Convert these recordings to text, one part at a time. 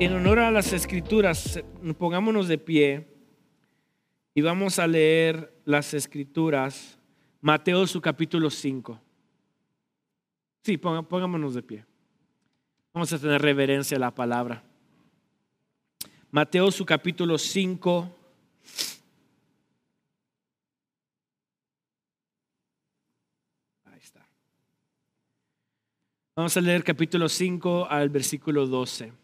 en honor a las escrituras, pongámonos de pie y vamos a leer las escrituras, Mateo su capítulo 5. Sí, pongámonos de pie. Vamos a tener reverencia a la palabra. Mateo su capítulo 5. Ahí está. Vamos a leer capítulo 5 al versículo 12.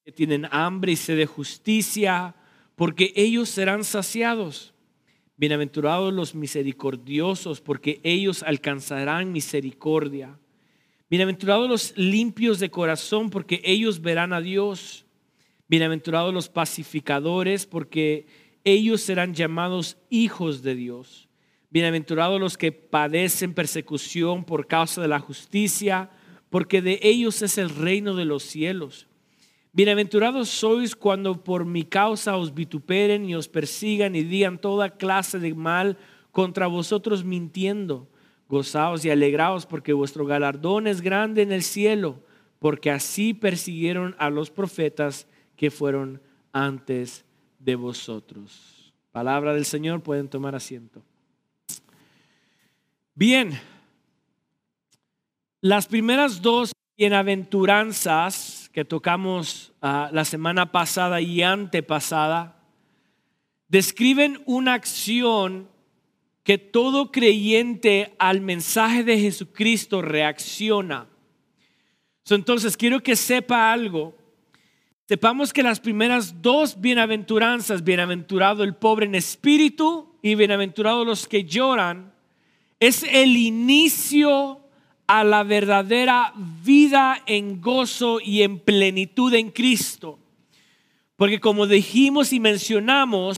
tienen hambre y sed de justicia, porque ellos serán saciados. Bienaventurados los misericordiosos, porque ellos alcanzarán misericordia. Bienaventurados los limpios de corazón, porque ellos verán a Dios. Bienaventurados los pacificadores, porque ellos serán llamados hijos de Dios. Bienaventurados los que padecen persecución por causa de la justicia, porque de ellos es el reino de los cielos. Bienaventurados sois cuando por mi causa os vituperen y os persigan y digan toda clase de mal contra vosotros mintiendo. Gozaos y alegraos porque vuestro galardón es grande en el cielo, porque así persiguieron a los profetas que fueron antes de vosotros. Palabra del Señor, pueden tomar asiento. Bien, las primeras dos bienaventuranzas que tocamos ah, la semana pasada y antepasada describen una acción que todo creyente al mensaje de Jesucristo reacciona. Entonces, quiero que sepa algo. Sepamos que las primeras dos bienaventuranzas, bienaventurado el pobre en espíritu y bienaventurado los que lloran, es el inicio a la verdadera vida en gozo y en plenitud en Cristo. Porque como dijimos y mencionamos,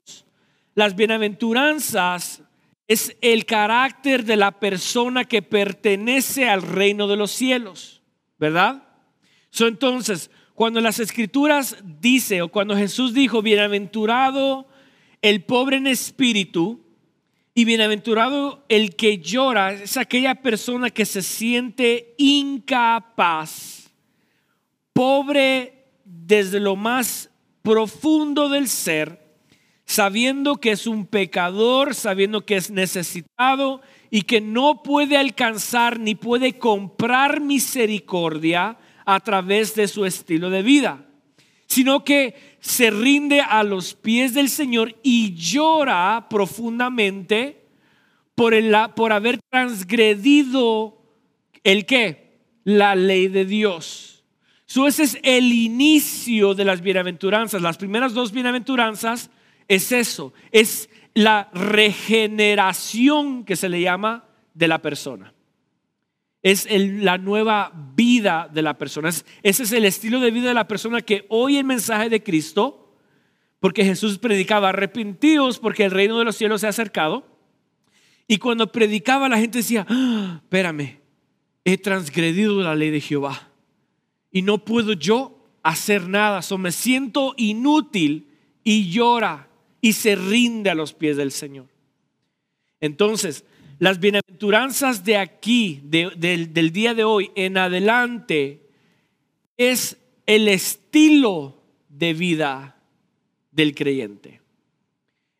las bienaventuranzas es el carácter de la persona que pertenece al reino de los cielos, ¿verdad? entonces, cuando las escrituras dice o cuando Jesús dijo, bienaventurado el pobre en espíritu, y bienaventurado el que llora es aquella persona que se siente incapaz, pobre desde lo más profundo del ser, sabiendo que es un pecador, sabiendo que es necesitado y que no puede alcanzar ni puede comprar misericordia a través de su estilo de vida, sino que se rinde a los pies del Señor y llora profundamente por, el, por haber transgredido el qué? La ley de Dios. So, ese es el inicio de las bienaventuranzas. Las primeras dos bienaventuranzas es eso, es la regeneración que se le llama de la persona es la nueva vida de la persona. ese es el estilo de vida de la persona que oye el mensaje de Cristo, porque Jesús predicaba arrepentidos porque el reino de los cielos se ha acercado. Y cuando predicaba la gente decía, ah, espérame, he transgredido la ley de Jehová y no puedo yo hacer nada, so me siento inútil y llora y se rinde a los pies del Señor. Entonces, las bienaventuranzas de aquí, del día de hoy en adelante, es el estilo de vida del creyente.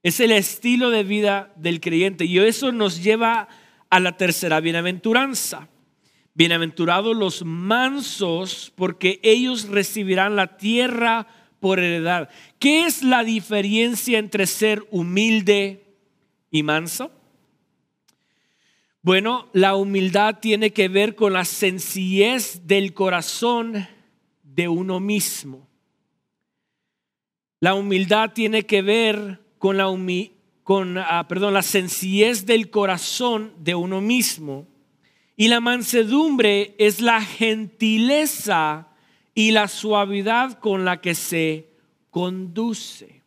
Es el estilo de vida del creyente. Y eso nos lleva a la tercera bienaventuranza. Bienaventurados los mansos, porque ellos recibirán la tierra por heredad. ¿Qué es la diferencia entre ser humilde y manso? Bueno, la humildad tiene que ver con la sencillez del corazón de uno mismo. La humildad tiene que ver con la, ah, la sencillez del corazón de uno mismo. Y la mansedumbre es la gentileza y la suavidad con la que se conduce.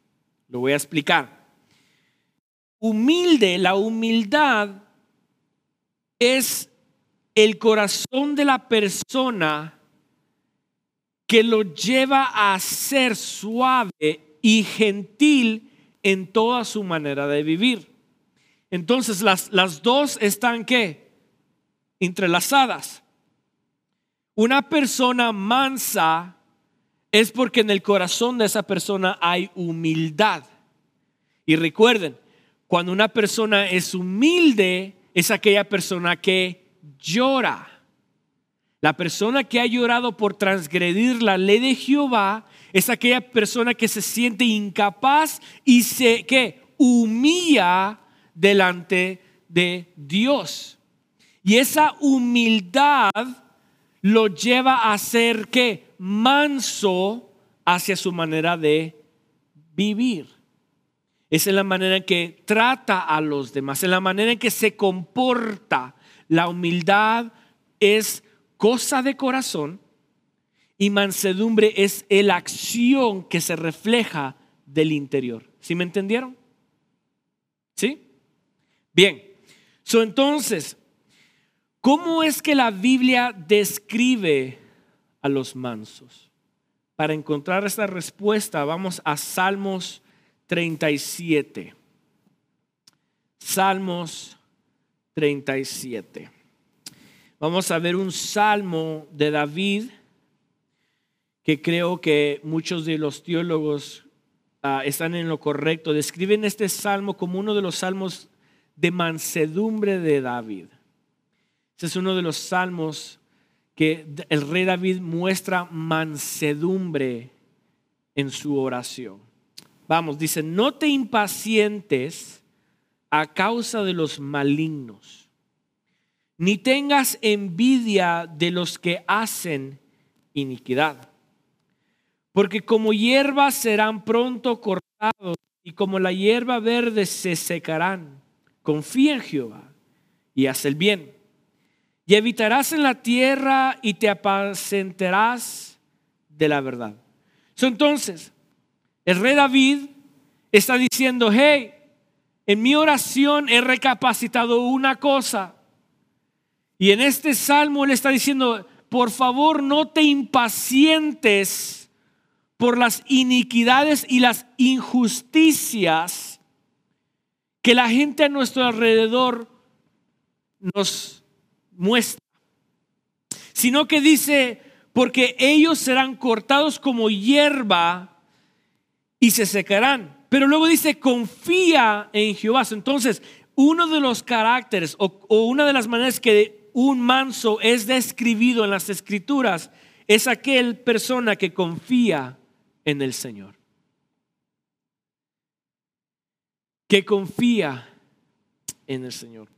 Lo voy a explicar. Humilde, la humildad es el corazón de la persona que lo lleva a ser suave y gentil en toda su manera de vivir. Entonces las, las dos están qué? Entrelazadas. Una persona mansa es porque en el corazón de esa persona hay humildad. Y recuerden, cuando una persona es humilde, es aquella persona que llora. La persona que ha llorado por transgredir la ley de Jehová es aquella persona que se siente incapaz y se que humilla delante de Dios. Y esa humildad lo lleva a ser que manso hacia su manera de vivir. Es la manera en que trata a los demás, es la manera en que se comporta. La humildad es cosa de corazón y mansedumbre es la acción que se refleja del interior. ¿Sí me entendieron? ¿Sí? Bien. So, entonces, ¿cómo es que la Biblia describe a los mansos? Para encontrar esta respuesta, vamos a Salmos 37. Salmos 37. Vamos a ver un salmo de David que creo que muchos de los teólogos ah, están en lo correcto. Describen este salmo como uno de los salmos de mansedumbre de David. Este es uno de los salmos que el rey David muestra mansedumbre en su oración. Vamos, dice, no te impacientes a causa de los malignos ni tengas envidia de los que hacen iniquidad. Porque como hierba serán pronto cortados y como la hierba verde se secarán. Confía en Jehová y haz el bien. Y habitarás en la tierra y te apacentarás de la verdad. entonces, el rey David está diciendo, hey, en mi oración he recapacitado una cosa y en este salmo él está diciendo, por favor no te impacientes por las iniquidades y las injusticias que la gente a nuestro alrededor nos muestra, sino que dice, porque ellos serán cortados como hierba y se secarán. Pero luego dice, confía en Jehová. Entonces, uno de los caracteres o, una de las maneras que un manso es describido en las escrituras es aquel persona que confía en el Señor. Que confía en el Señor.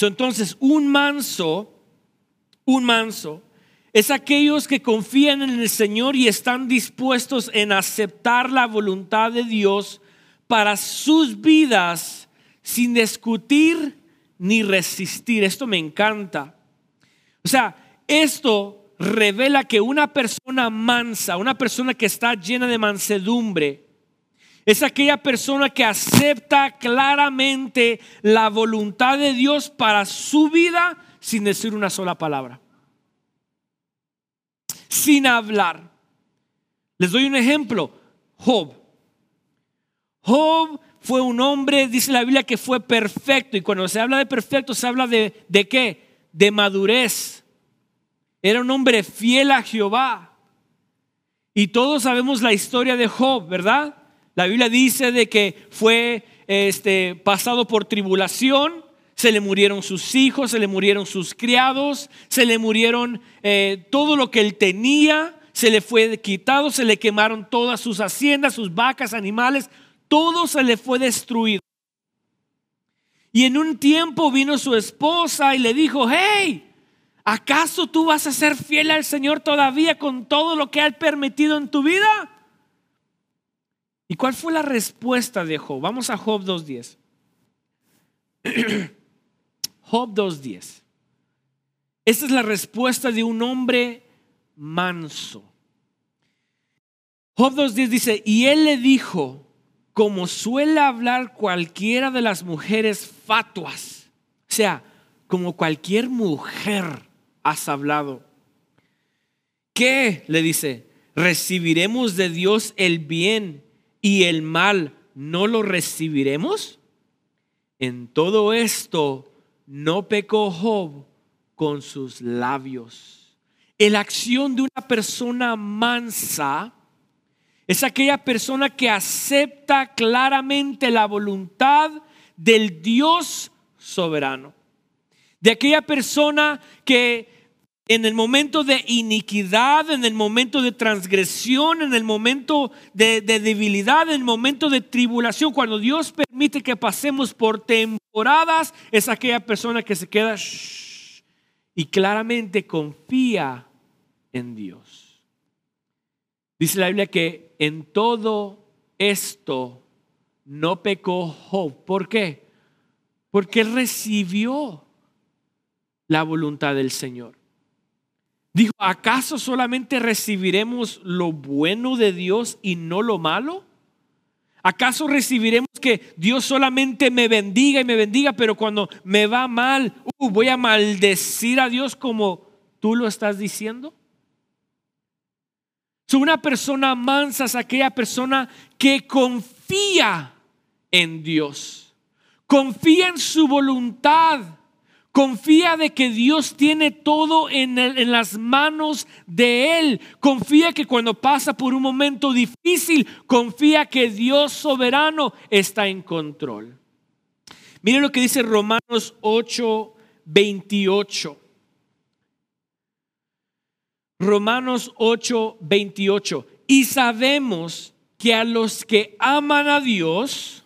entonces, un manso, un manso, es aquellos que confían en el Señor y están dispuestos en aceptar la voluntad de Dios para sus vidas sin discutir ni resistir. Esto me encanta. O sea, esto revela que una persona mansa, una persona que está llena de mansedumbre, es aquella persona que acepta claramente la voluntad de Dios para su vida sin decir una sola palabra. Sin hablar. Les doy un ejemplo. Job. Job fue un hombre, dice la Biblia, que fue perfecto. Y cuando se habla de perfecto, se habla de, de qué? De madurez. Era un hombre fiel a Jehová. Y todos sabemos la historia de Job, ¿verdad? La Biblia dice de que fue este, pasado por tribulación, se le murieron sus hijos, se le murieron sus criados, se le murieron eh, todo lo que él tenía, se le fue quitado, se le quemaron todas sus haciendas, sus vacas, animales, todo se le fue destruido. Y en un tiempo vino su esposa y le dijo, hey, ¿acaso tú vas a ser fiel al Señor todavía con todo lo que ha permitido en tu vida? ¿Y cuál fue la respuesta de Job? Vamos a Job 2.10. Job 2.10. Esta es la respuesta de un hombre manso. Job 2.10 dice, y él le dijo, como suele hablar cualquiera de las mujeres fatuas, o sea, como cualquier mujer has hablado. ¿Qué? Le dice, recibiremos de Dios el bien y el mal, ¿no lo recibiremos? En todo esto no pecó Job con sus labios. La acción de una persona mansa es aquella persona que acepta claramente la voluntad del Dios soberano. De aquella persona que en el momento de iniquidad, en el momento de transgresión, en el momento de, debilidad, en el momento de tribulación, cuando Dios permite que pasemos por temporadas, es aquella persona que se queda y claramente confía en Dios. Dice la Biblia que en todo esto no pecó Job. ¿Por qué? Porque recibió la voluntad del Señor. Dijo, ¿acaso solamente recibiremos lo bueno de Dios y no lo malo? ¿Acaso recibiremos que Dios solamente me bendiga y me bendiga, pero cuando me va mal, uh, voy a maldecir a Dios como tú lo estás diciendo? una persona mansa es aquella persona que confía en Dios, confía en su voluntad, confía de que Dios tiene todo en, las manos de Él, confía que cuando pasa por un momento difícil, confía que Dios soberano está en control. Mire lo que dice Romanos 8, 28. Romanos 8, 28. Y sabemos que a los que aman a Dios,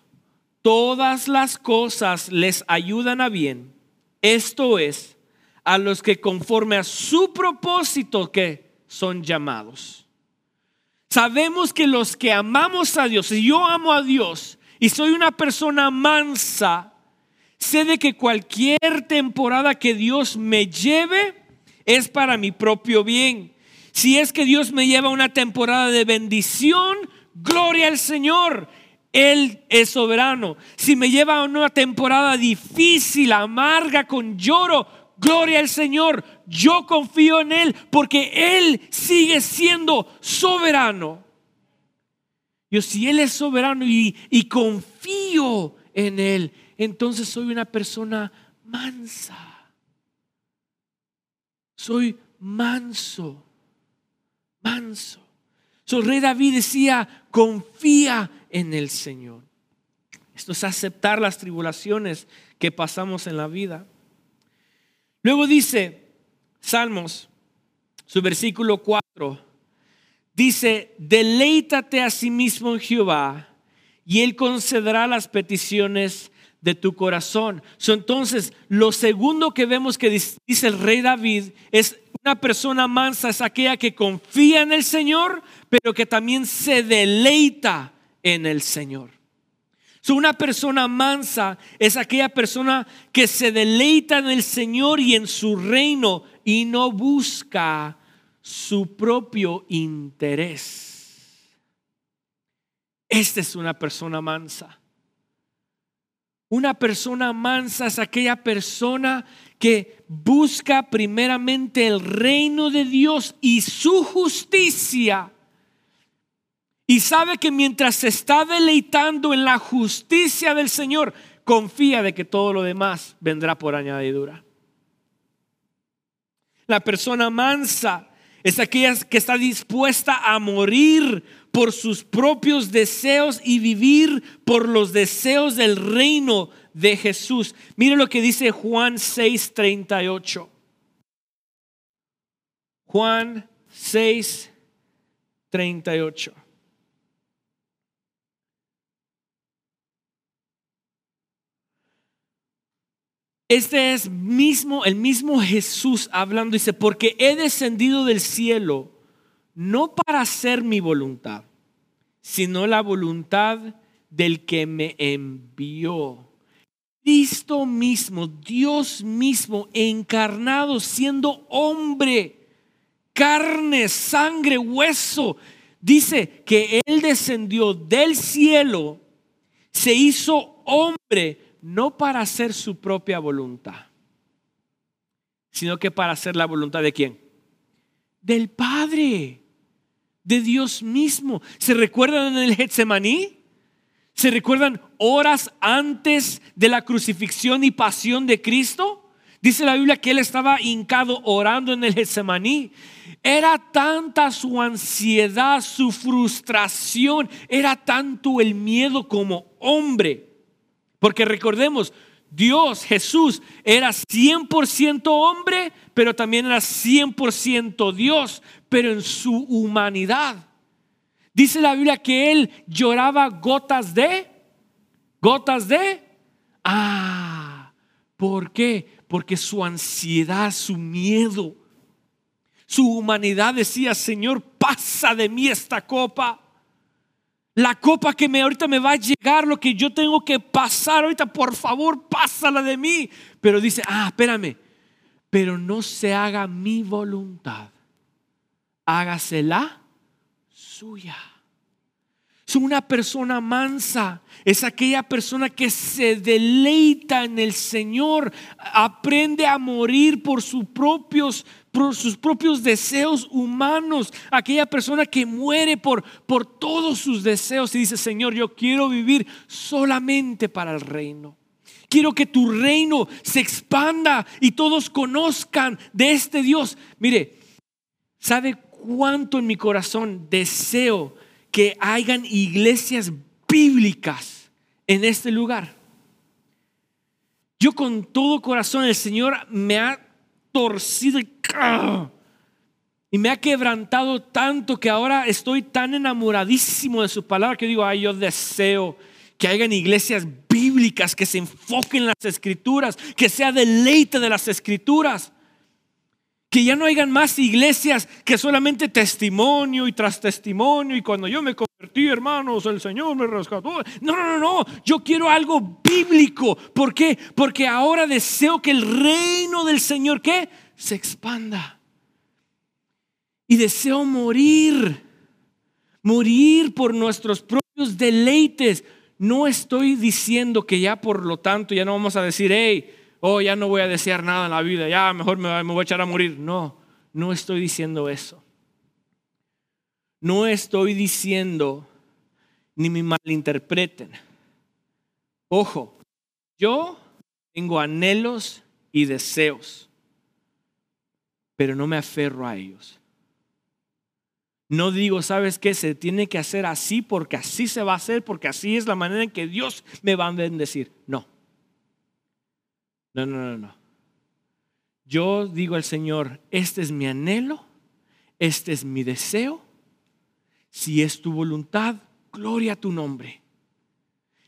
todas las cosas les ayudan a bien. Esto es, a los que conforme a su propósito que son llamados. Sabemos que los que amamos a Dios, si yo amo a Dios y soy una persona mansa, sé de que cualquier temporada que Dios me lleve, es para mi propio bien. Si es que Dios me lleva una temporada de bendición, gloria al Señor. Él es soberano. Si me lleva a una temporada difícil, amarga, con lloro, gloria al Señor. Yo confío en Él porque Él sigue siendo soberano. Yo si Él es soberano y, confío en Él, entonces soy una persona mansa soy manso, manso. So, rey David decía, confía en el Señor. Esto es aceptar las tribulaciones que pasamos en la vida. Luego dice, Salmos, su versículo 4, dice, deleítate a sí mismo en Jehová y él concederá las peticiones de tu corazón. entonces, lo segundo que vemos que dice el rey David es una persona mansa, es aquella que confía en el Señor, pero que también se deleita en el Señor. una persona mansa es aquella persona que se deleita en el Señor y en su reino y no busca su propio interés. Esta es una persona mansa. Una persona mansa es aquella persona que busca primeramente el reino de Dios y su justicia. Y sabe que mientras se está deleitando en la justicia del Señor, confía de que todo lo demás vendrá por añadidura. La persona mansa es aquella que está dispuesta a morir por sus propios deseos y vivir por los deseos del reino de Jesús. Mire lo que dice Juan 6:38. Juan 6:38. Este es mismo el mismo Jesús hablando dice, "Porque he descendido del cielo no para hacer mi voluntad, sino la voluntad del que me envió. Cristo mismo, Dios mismo, encarnado, siendo hombre, carne, sangre, hueso, dice que Él descendió del cielo, se hizo hombre, no para hacer su propia voluntad, sino que para hacer la voluntad de quién? Del Padre, de Dios mismo. ¿Se recuerdan en el Getsemaní? ¿Se recuerdan horas antes de la crucifixión y pasión de Cristo? Dice la Biblia que él estaba hincado orando en el Getsemaní. Era tanta su ansiedad, su frustración, era tanto el miedo como hombre. Porque recordemos, Dios, Jesús, era 100% hombre, pero también era 100% Dios, pero en su humanidad. Dice la Biblia que él lloraba gotas de, gotas de, ah, ¿por qué? Porque su ansiedad, su miedo, su humanidad decía, Señor, pasa de mí esta copa. La copa que me ahorita me va a llegar, lo que yo tengo que pasar ahorita, por favor, pásala de mí. Pero dice, ah, espérame, pero no se haga mi voluntad, hágasela suya. Es una persona mansa, es aquella persona que se deleita en el Señor, aprende a morir por sus propios, por sus propios deseos humanos, aquella persona que muere por, por todos sus deseos y dice, Señor, yo quiero vivir solamente para el reino. Quiero que tu reino se expanda y todos conozcan de este Dios. Mire, ¿sabe cuánto en mi corazón deseo que hayan iglesias bíblicas en este lugar. Yo con todo corazón, el Señor me ha torcido y me ha quebrantado tanto que ahora estoy tan enamoradísimo de su palabra que digo, ay, yo deseo que hayan iglesias bíblicas que se enfoquen en las escrituras, que sea deleite de las escrituras que ya no hayan más iglesias que solamente testimonio y tras testimonio y cuando yo me convertí, hermanos, el Señor me rescató. No, no, no, no, yo quiero algo bíblico. ¿Por qué? Porque ahora deseo que el reino del Señor, ¿qué? Se expanda. Y deseo morir, morir por nuestros propios deleites. No estoy diciendo que ya por lo tanto ya no vamos a decir, hey, oh, ya no voy a desear nada en la vida, ya mejor me, voy a echar a morir. No, no estoy diciendo eso. No estoy diciendo, ni me malinterpreten. Ojo, yo tengo anhelos y deseos, pero no me aferro a ellos. No digo, ¿sabes qué? Se tiene que hacer así porque así se va a hacer, porque así es la manera en que Dios me va a bendecir. No. No, no, no, no. Yo digo al Señor, este es mi anhelo, este es mi deseo. Si es tu voluntad, gloria a tu nombre.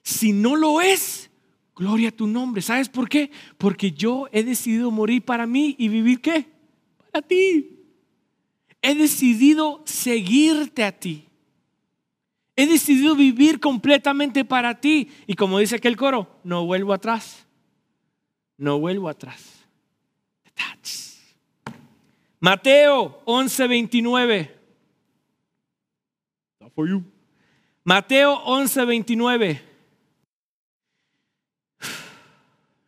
Si no lo es, gloria a tu nombre. ¿Sabes por qué? Porque yo he decidido morir para mí y vivir qué? Para ti. He decidido seguirte a ti. He decidido vivir completamente para ti. Y como dice aquel coro, no vuelvo atrás no vuelvo atrás. Mateo 11:29. Mateo 11:29.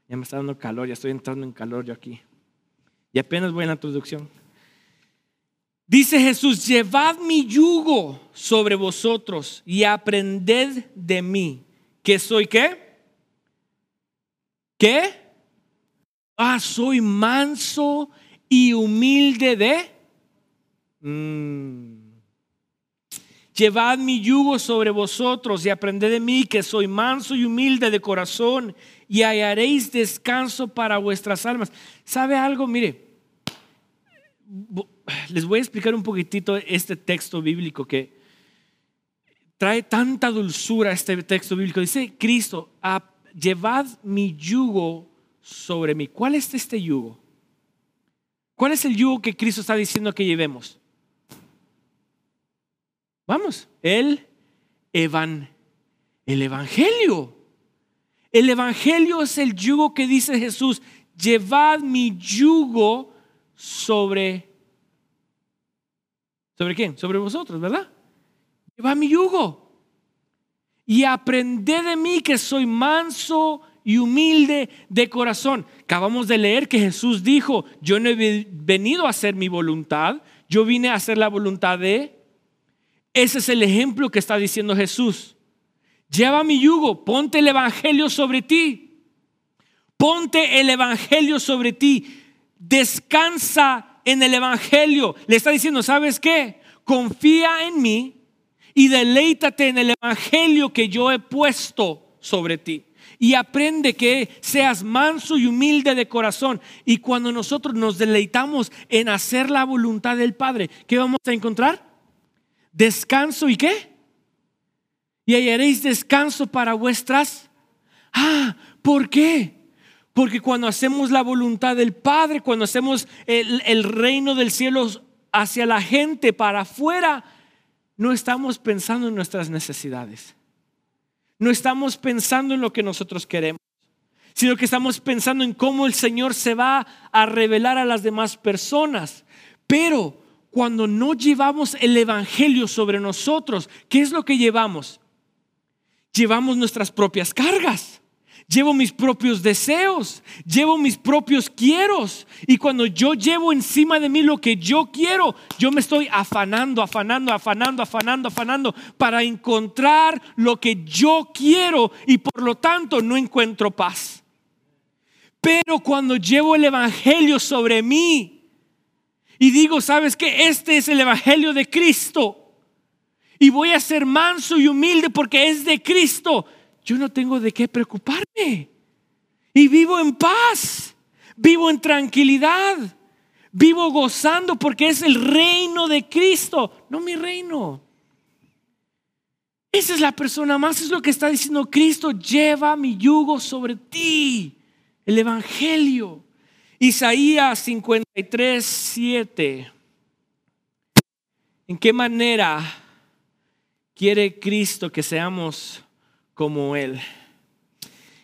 Ya me está dando calor, ya estoy entrando en calor yo aquí. Y apenas voy en la introducción. Dice Jesús, llevad mi yugo sobre vosotros y aprended de mí, que soy qué? ¿Qué? Ah, soy manso y humilde de... Mm. Llevad mi yugo sobre vosotros y aprended de mí que soy manso y humilde de corazón y hallaréis descanso para vuestras almas. ¿Sabe algo? Mire, les voy a explicar un poquitito este texto bíblico que trae tanta dulzura este texto bíblico. Dice Cristo, llevad mi yugo sobre mí. ¿Cuál es este yugo? ¿Cuál es el yugo que Cristo está diciendo que llevemos? Vamos, el, evan, el Evangelio. El Evangelio es el yugo que dice Jesús, llevad mi yugo sobre... ¿Sobre quién? Sobre vosotros, ¿verdad? lleva mi yugo y aprende de mí que soy manso y humilde de corazón. Acabamos de leer que Jesús dijo, yo no he venido a hacer mi voluntad, yo vine a hacer la voluntad de... Ese es el ejemplo que está diciendo Jesús. Lleva mi yugo, ponte el Evangelio sobre ti. Ponte el Evangelio sobre ti. Descansa en el Evangelio. Le está diciendo, ¿sabes qué? Confía en mí y deleítate en el Evangelio que yo he puesto sobre ti y aprende que seas manso y humilde de corazón. Y cuando nosotros nos deleitamos en hacer la voluntad del Padre, ¿qué vamos a encontrar? Descanso y qué? Y hallaréis descanso para vuestras. Ah, ¿por qué? Porque cuando hacemos la voluntad del Padre, cuando hacemos el, el reino del cielo hacia la gente para afuera, no estamos pensando en nuestras necesidades no estamos pensando en lo que nosotros queremos, sino que estamos pensando en cómo el Señor se va a revelar a las demás personas. Pero cuando no llevamos el Evangelio sobre nosotros, ¿qué es lo que llevamos? Llevamos nuestras propias cargas llevo mis propios deseos, llevo mis propios quieros. Y cuando yo llevo encima de mí lo que yo quiero, yo me estoy afanando, afanando, afanando, afanando, afanando para encontrar lo que yo quiero y por lo tanto no encuentro paz. Pero cuando llevo el Evangelio sobre mí y digo, ¿sabes que Este es el Evangelio de Cristo. Y voy a ser manso y humilde porque es de Cristo yo no tengo de qué preocuparme. Y vivo en paz, vivo en tranquilidad, vivo gozando porque es el reino de Cristo, no mi reino. Esa es la persona más, es lo que está diciendo Cristo, lleva mi yugo sobre ti, el Evangelio. Isaías 53, 7. ¿En qué manera quiere Cristo que seamos como Él.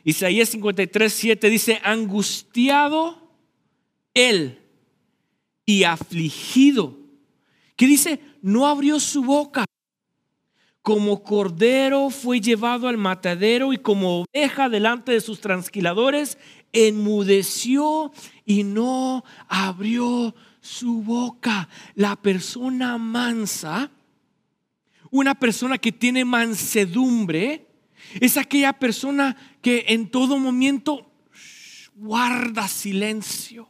Isaías 53, 7 dice, angustiado Él y afligido. Que dice, no abrió su boca. Como cordero fue llevado al matadero y como oveja delante de sus transquiladores, enmudeció y no abrió su boca. La persona mansa, una persona que tiene mansedumbre, es aquella persona que en todo momento guarda silencio.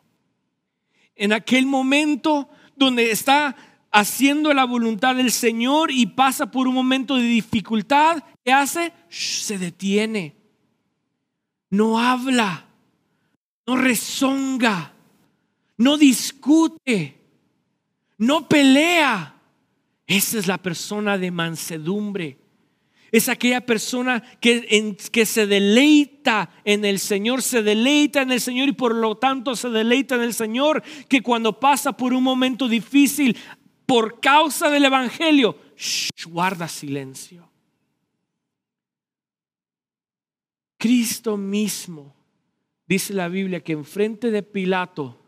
En aquel momento donde está haciendo la voluntad del Señor y pasa por un momento de dificultad, ¿qué hace? se detiene. No habla, no rezonga, no discute, no pelea. Esa es la persona de mansedumbre es aquella persona que, que se deleita en el Señor, se deleita en el Señor y por lo tanto se deleita en el Señor, que cuando pasa por un momento difícil por causa del Evangelio, guarda silencio. Cristo mismo, dice la Biblia, que enfrente de Pilato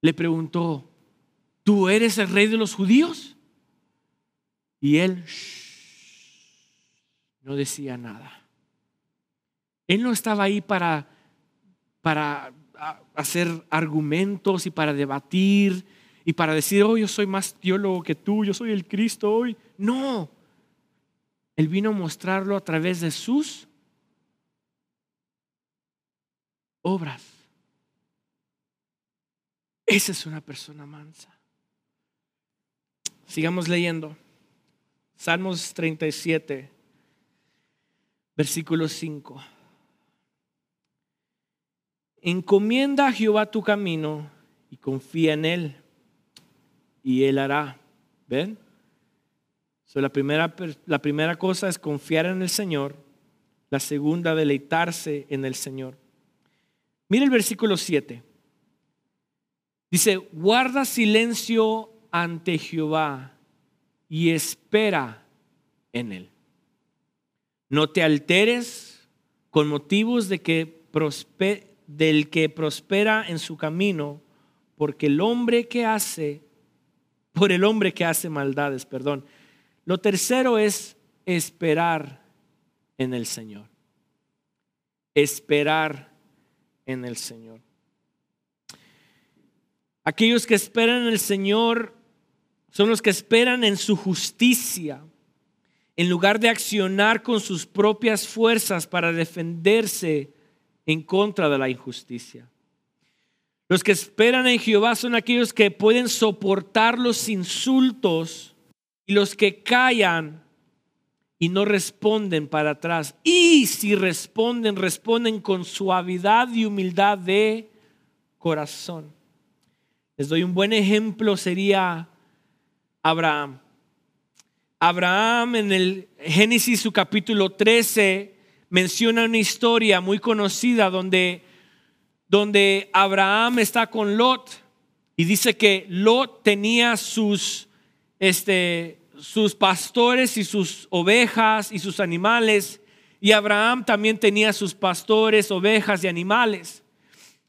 le preguntó, ¿tú eres el rey de los judíos? Y él no decía nada. Él no estaba ahí para, para hacer argumentos y para debatir y para decir, oh, yo soy más teólogo que tú, yo soy el Cristo hoy. No. Él vino a mostrarlo a través de sus obras. Esa es una persona mansa. Sigamos leyendo. Salmos 37. Versículo 5. Encomienda a Jehová tu camino y confía en Él y Él hará. ¿Ven? la, primera, la primera cosa es confiar en el Señor. La segunda, deleitarse en el Señor. Mira el versículo 7. Dice, guarda silencio ante Jehová y espera en Él. No te alteres con motivos de que del que prospera en su camino, porque el hombre que hace, por el hombre que hace maldades, perdón. Lo tercero es esperar en el Señor. Esperar en el Señor. Aquellos que esperan en el Señor son los que esperan en su justicia, en lugar de accionar con sus propias fuerzas para defenderse en contra de la injusticia. Los que esperan en Jehová son aquellos que pueden soportar los insultos y los que callan y no responden para atrás. Y si responden, responden con suavidad y humildad de corazón. Les doy un buen ejemplo, sería Abraham. Abraham en el Génesis su capítulo 13 menciona una historia muy conocida donde, donde Abraham está con Lot y dice que Lot tenía sus, este, sus pastores y sus ovejas y sus animales y Abraham también tenía sus pastores, ovejas y animales.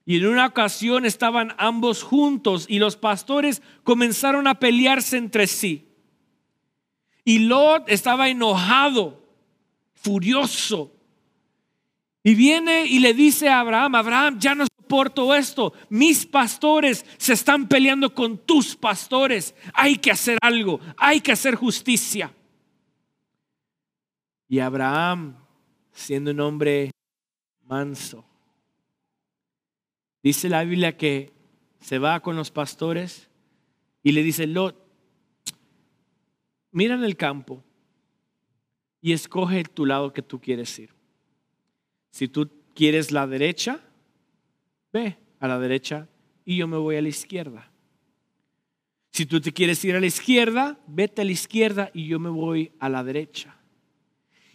Y en una ocasión estaban ambos juntos y los pastores comenzaron a pelearse entre sí. Y Lot estaba enojado, furioso. Y viene y le dice a Abraham, Abraham, ya no soporto esto. Mis pastores se están peleando con tus pastores. Hay que hacer algo, hay que hacer justicia. Y Abraham, siendo un hombre manso, Dice la Biblia que se va con los pastores y le dice, Lot, mira en el campo y escoge tu lado que tú quieres ir. Si tú quieres la derecha, ve a la derecha y yo me voy a la izquierda. Si tú te quieres ir a la izquierda, vete a la izquierda y yo me voy a la derecha.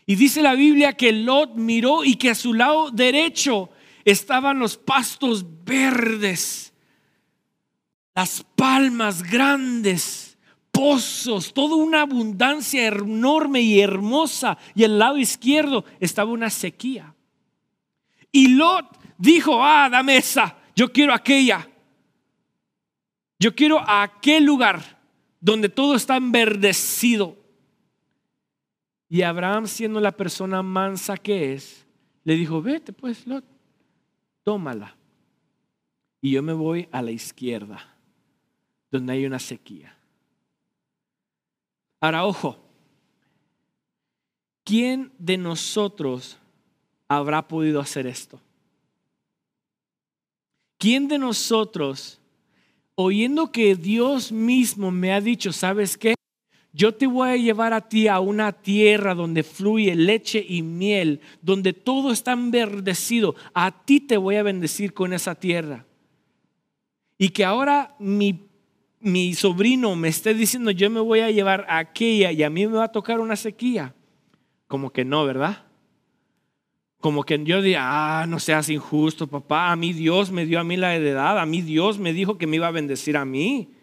Y dice la Biblia que Lot miró y que a su lado derecho estaban los pastos verdes, las palmas grandes, pozos, toda una abundancia enorme y hermosa. Y al lado izquierdo estaba una sequía. Y Lot dijo, ah, dame esa, yo quiero aquella. Yo quiero aquel lugar donde todo está enverdecido. Y Abraham, siendo la persona mansa que es, le dijo, vete pues, Lot tómala. Y yo me voy a la izquierda, donde hay una sequía. Ahora, ojo, ¿quién de nosotros habrá podido hacer esto? ¿Quién de nosotros, oyendo que Dios mismo me ha dicho, ¿sabes qué? yo te voy a llevar a ti a una tierra donde fluye leche y miel, donde todo está enverdecido. A ti te voy a bendecir con esa tierra. Y que ahora mi, mi sobrino me esté diciendo, yo me voy a llevar a aquella y a mí me va a tocar una sequía. Como que no, ¿verdad? Como que yo diga, ah, no seas injusto, papá, a mí Dios me dio a mí la heredad, a mí Dios me dijo que me iba a bendecir a mí.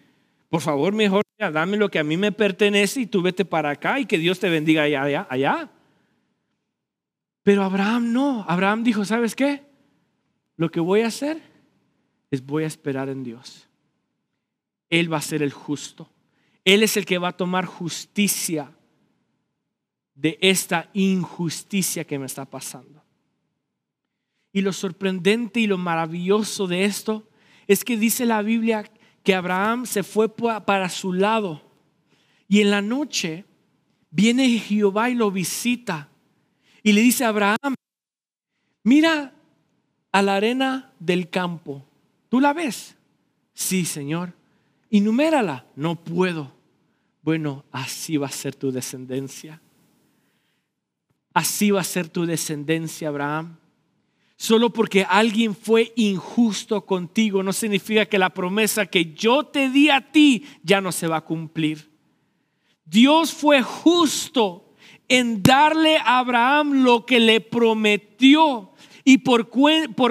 Por favor, mejor dame lo que a mí me pertenece y tú vete para acá y que Dios te bendiga allá, allá, allá. Pero Abraham no. Abraham dijo, ¿sabes qué? Lo que voy a hacer es voy a esperar en Dios. Él va a ser el justo. Él es el que va a tomar justicia de esta injusticia que me está pasando. Y lo sorprendente y lo maravilloso de esto es que dice la Biblia que Abraham se fue para su lado. Y en la noche viene Jehová y lo visita. Y le dice a Abraham, mira a la arena del campo. ¿Tú la ves? Sí, Señor. Inumérala. No puedo. Bueno, así va a ser tu descendencia. Así va a ser tu descendencia, Abraham. Solo porque alguien fue injusto contigo no significa que la promesa que yo te di a ti ya no se va a cumplir. Dios fue justo en darle a Abraham lo que le prometió. Y por,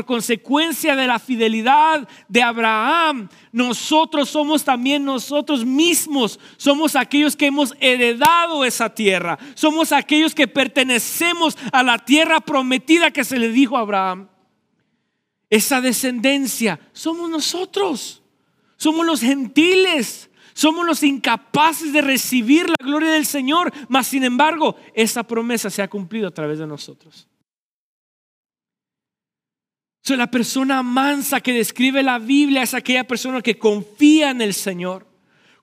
consecuencia de la fidelidad de Abraham, nosotros somos también nosotros mismos, somos aquellos que hemos heredado esa tierra, somos aquellos que pertenecemos a la tierra prometida que se le dijo a Abraham. Esa descendencia somos nosotros, somos los gentiles, Somos los incapaces de recibir la gloria del Señor, mas sin embargo, esa promesa se ha cumplido a través de nosotros. La persona mansa que describe la Biblia es aquella persona que confía en el Señor,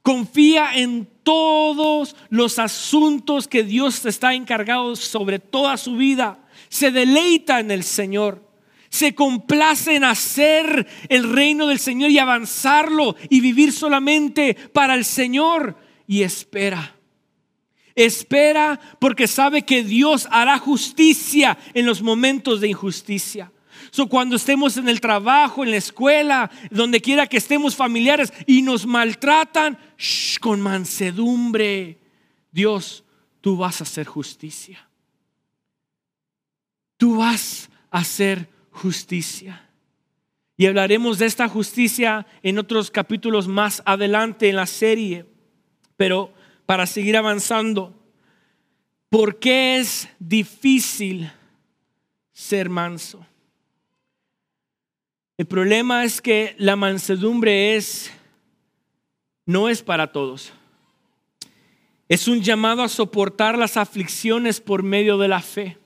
confía en todos los asuntos que Dios está encargado sobre toda su vida, se deleita en el Señor se complace en hacer el reino del Señor y avanzarlo y vivir solamente para el Señor y espera. Espera porque sabe que Dios hará justicia en los momentos de injusticia. So, cuando estemos en el trabajo, en la escuela, donde quiera que estemos familiares y nos maltratan, con mansedumbre, Dios, tú vas a hacer justicia. Tú vas a hacer justicia justicia. Y hablaremos de esta justicia en otros capítulos más adelante en la serie. Pero para seguir avanzando, ¿por qué es difícil ser manso? El problema es que la mansedumbre es no es para todos. Es un llamado a soportar las aflicciones por medio de la fe.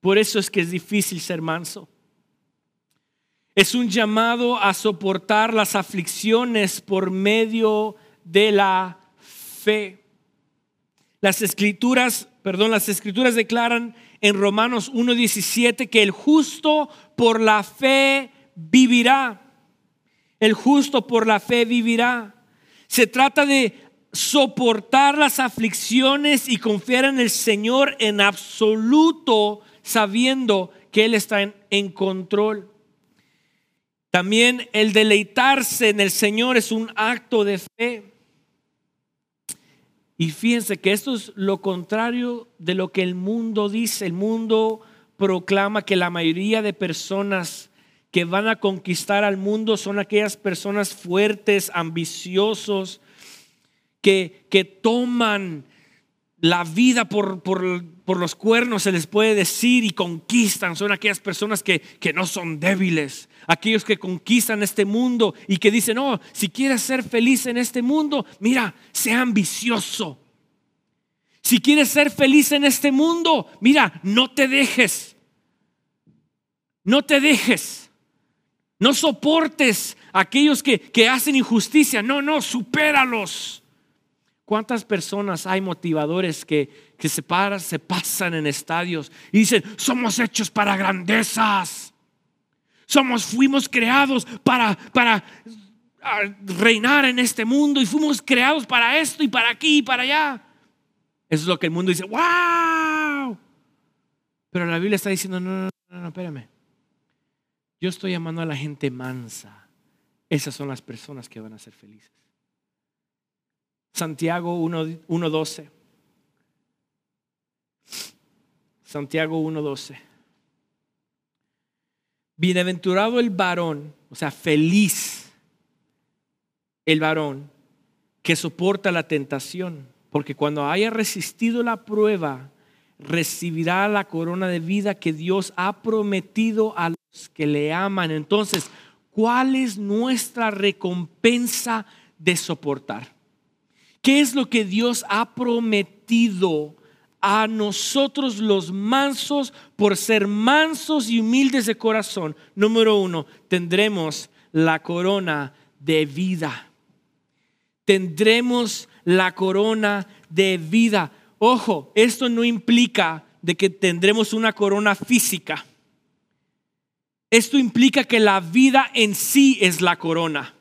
Por eso es que es difícil ser manso. Es un llamado a soportar las aflicciones por medio de la fe. Las escrituras, perdón, las escrituras declaran en Romanos 1:17 que el justo por la fe vivirá. El justo por la fe vivirá. Se trata de soportar las aflicciones y confiar en el Señor en absoluto sabiendo que Él está en, control. También el deleitarse en el Señor es un acto de fe. Y fíjense que esto es lo contrario de lo que el mundo dice. El mundo proclama que la mayoría de personas que van a conquistar al mundo son aquellas personas fuertes, ambiciosos, que, que toman la vida por, los cuernos, se les puede decir, y conquistan. Son aquellas personas que, que, no son débiles, aquellos que conquistan este mundo y que dicen, no, si quieres ser feliz en este mundo, mira, sea ambicioso. Si quieres ser feliz en este mundo, mira, no te dejes. No te dejes. No soportes a aquellos que, que hacen injusticia. No, no, supéralos. ¿Cuántas personas hay motivadores que, que se, paran, se pasan en estadios y dicen, somos hechos para grandezas? Somos, fuimos creados para, para ah, reinar en este mundo y fuimos creados para esto y para aquí y para allá. Eso es lo que el mundo dice, wow. Pero la Biblia está diciendo, no, no, no, no, espérame. Yo estoy llamando a la gente mansa. Esas son las personas que van a ser felices. Santiago 1.12. Santiago 1.12. Bienaventurado el varón, o sea, feliz el varón que soporta la tentación, porque cuando haya resistido la prueba, recibirá la corona de vida que Dios ha prometido a que le aman. Entonces, ¿cuál es nuestra recompensa de soportar? ¿Qué es lo que Dios ha prometido a nosotros los mansos por ser mansos y humildes de corazón? Número uno, tendremos la corona de vida. Tendremos la corona de vida. Ojo, esto no implica de que tendremos una corona física. Esto implica que la vida en sí es la corona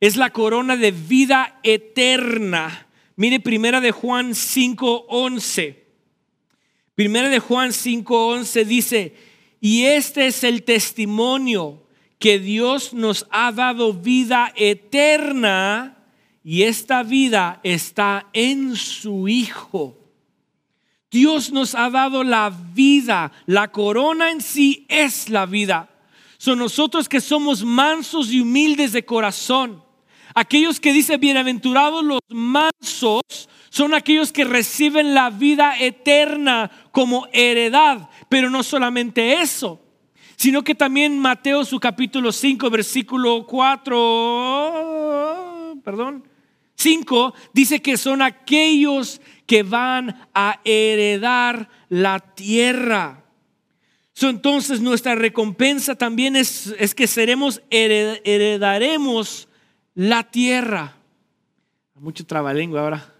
es la corona de vida eterna. Mire primera de Juan 5:11. Primera de Juan 5:11 dice, "Y este es el testimonio que Dios nos ha dado vida eterna y esta vida está en su Hijo." Dios nos ha dado la vida, la corona en sí es la vida. Son nosotros que somos mansos y humildes de corazón Aquellos que dice bienaventurados los mansos son aquellos que reciben la vida eterna como heredad. Pero no solamente eso, sino que también Mateo su capítulo 5, versículo 4, perdón, 5 dice que son aquellos que van a heredar la tierra. entonces nuestra recompensa también es, es que seremos, heredaremos la tierra. Mucho trabalengua ahora.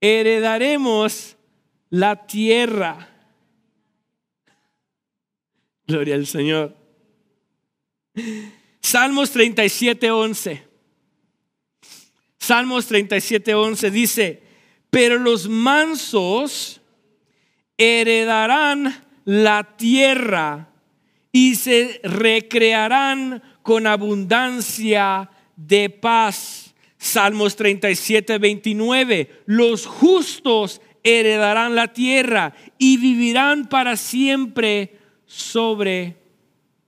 Heredaremos la tierra. Gloria al Señor. Salmos 37, 11. Salmos 37, 11 dice, pero los mansos heredarán la tierra y se recrearán con abundancia de paz. Salmos 37, 29. Los justos heredarán la tierra y vivirán para siempre sobre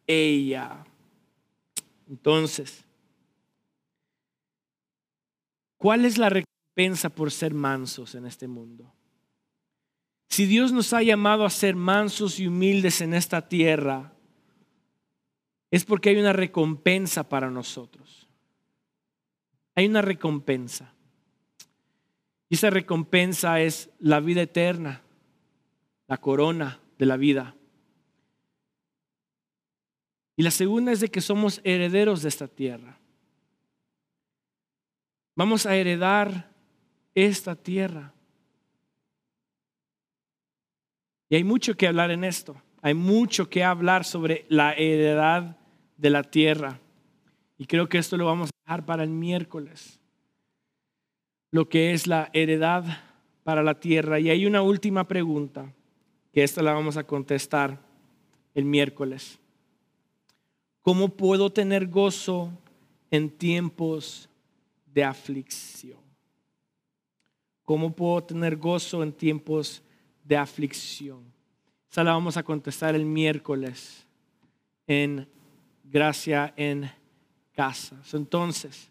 ella. Entonces, ¿cuál es la por ser mansos en este mundo? Si Dios nos ha llamado a ser mansos y humildes en esta tierra, es porque hay una recompensa para nosotros. Hay una recompensa. Y esa recompensa es la vida eterna, la corona de la vida. Y la segunda es de que somos herederos de esta tierra. Vamos a heredar esta tierra. Y hay mucho que hablar en esto. Hay mucho que hablar sobre la heredad de la tierra. Y creo que esto lo vamos a dejar para el miércoles. Lo que es la heredad para la tierra. Y hay una última pregunta, que esta la vamos a contestar el miércoles. ¿Cómo puedo tener gozo en tiempos de aflicción? ¿Cómo puedo tener gozo en tiempos de aflicción? Esa la vamos a contestar el miércoles en gracia en casa. Entonces,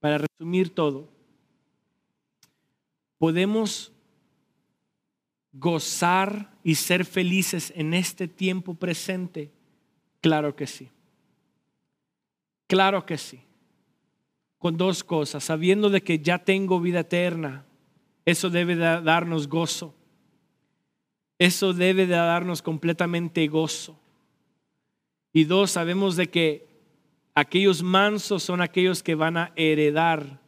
para resumir todo, podemos gozar y ser felices en este tiempo presente. Claro que sí. Claro que sí. Con dos cosas, sabiendo de que ya tengo vida eterna, eso debe darnos gozo. Eso debe de darnos completamente gozo. Y dos, sabemos de que aquellos mansos son aquellos que van a heredar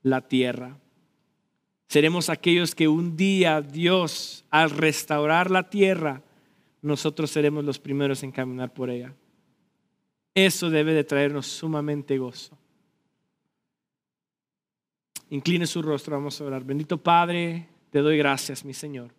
la tierra. Seremos aquellos que un día Dios, al restaurar la tierra, nosotros seremos los primeros en caminar por ella. Eso debe de traernos sumamente gozo. Incline su rostro, vamos a orar. Bendito Padre, te doy gracias, mi Señor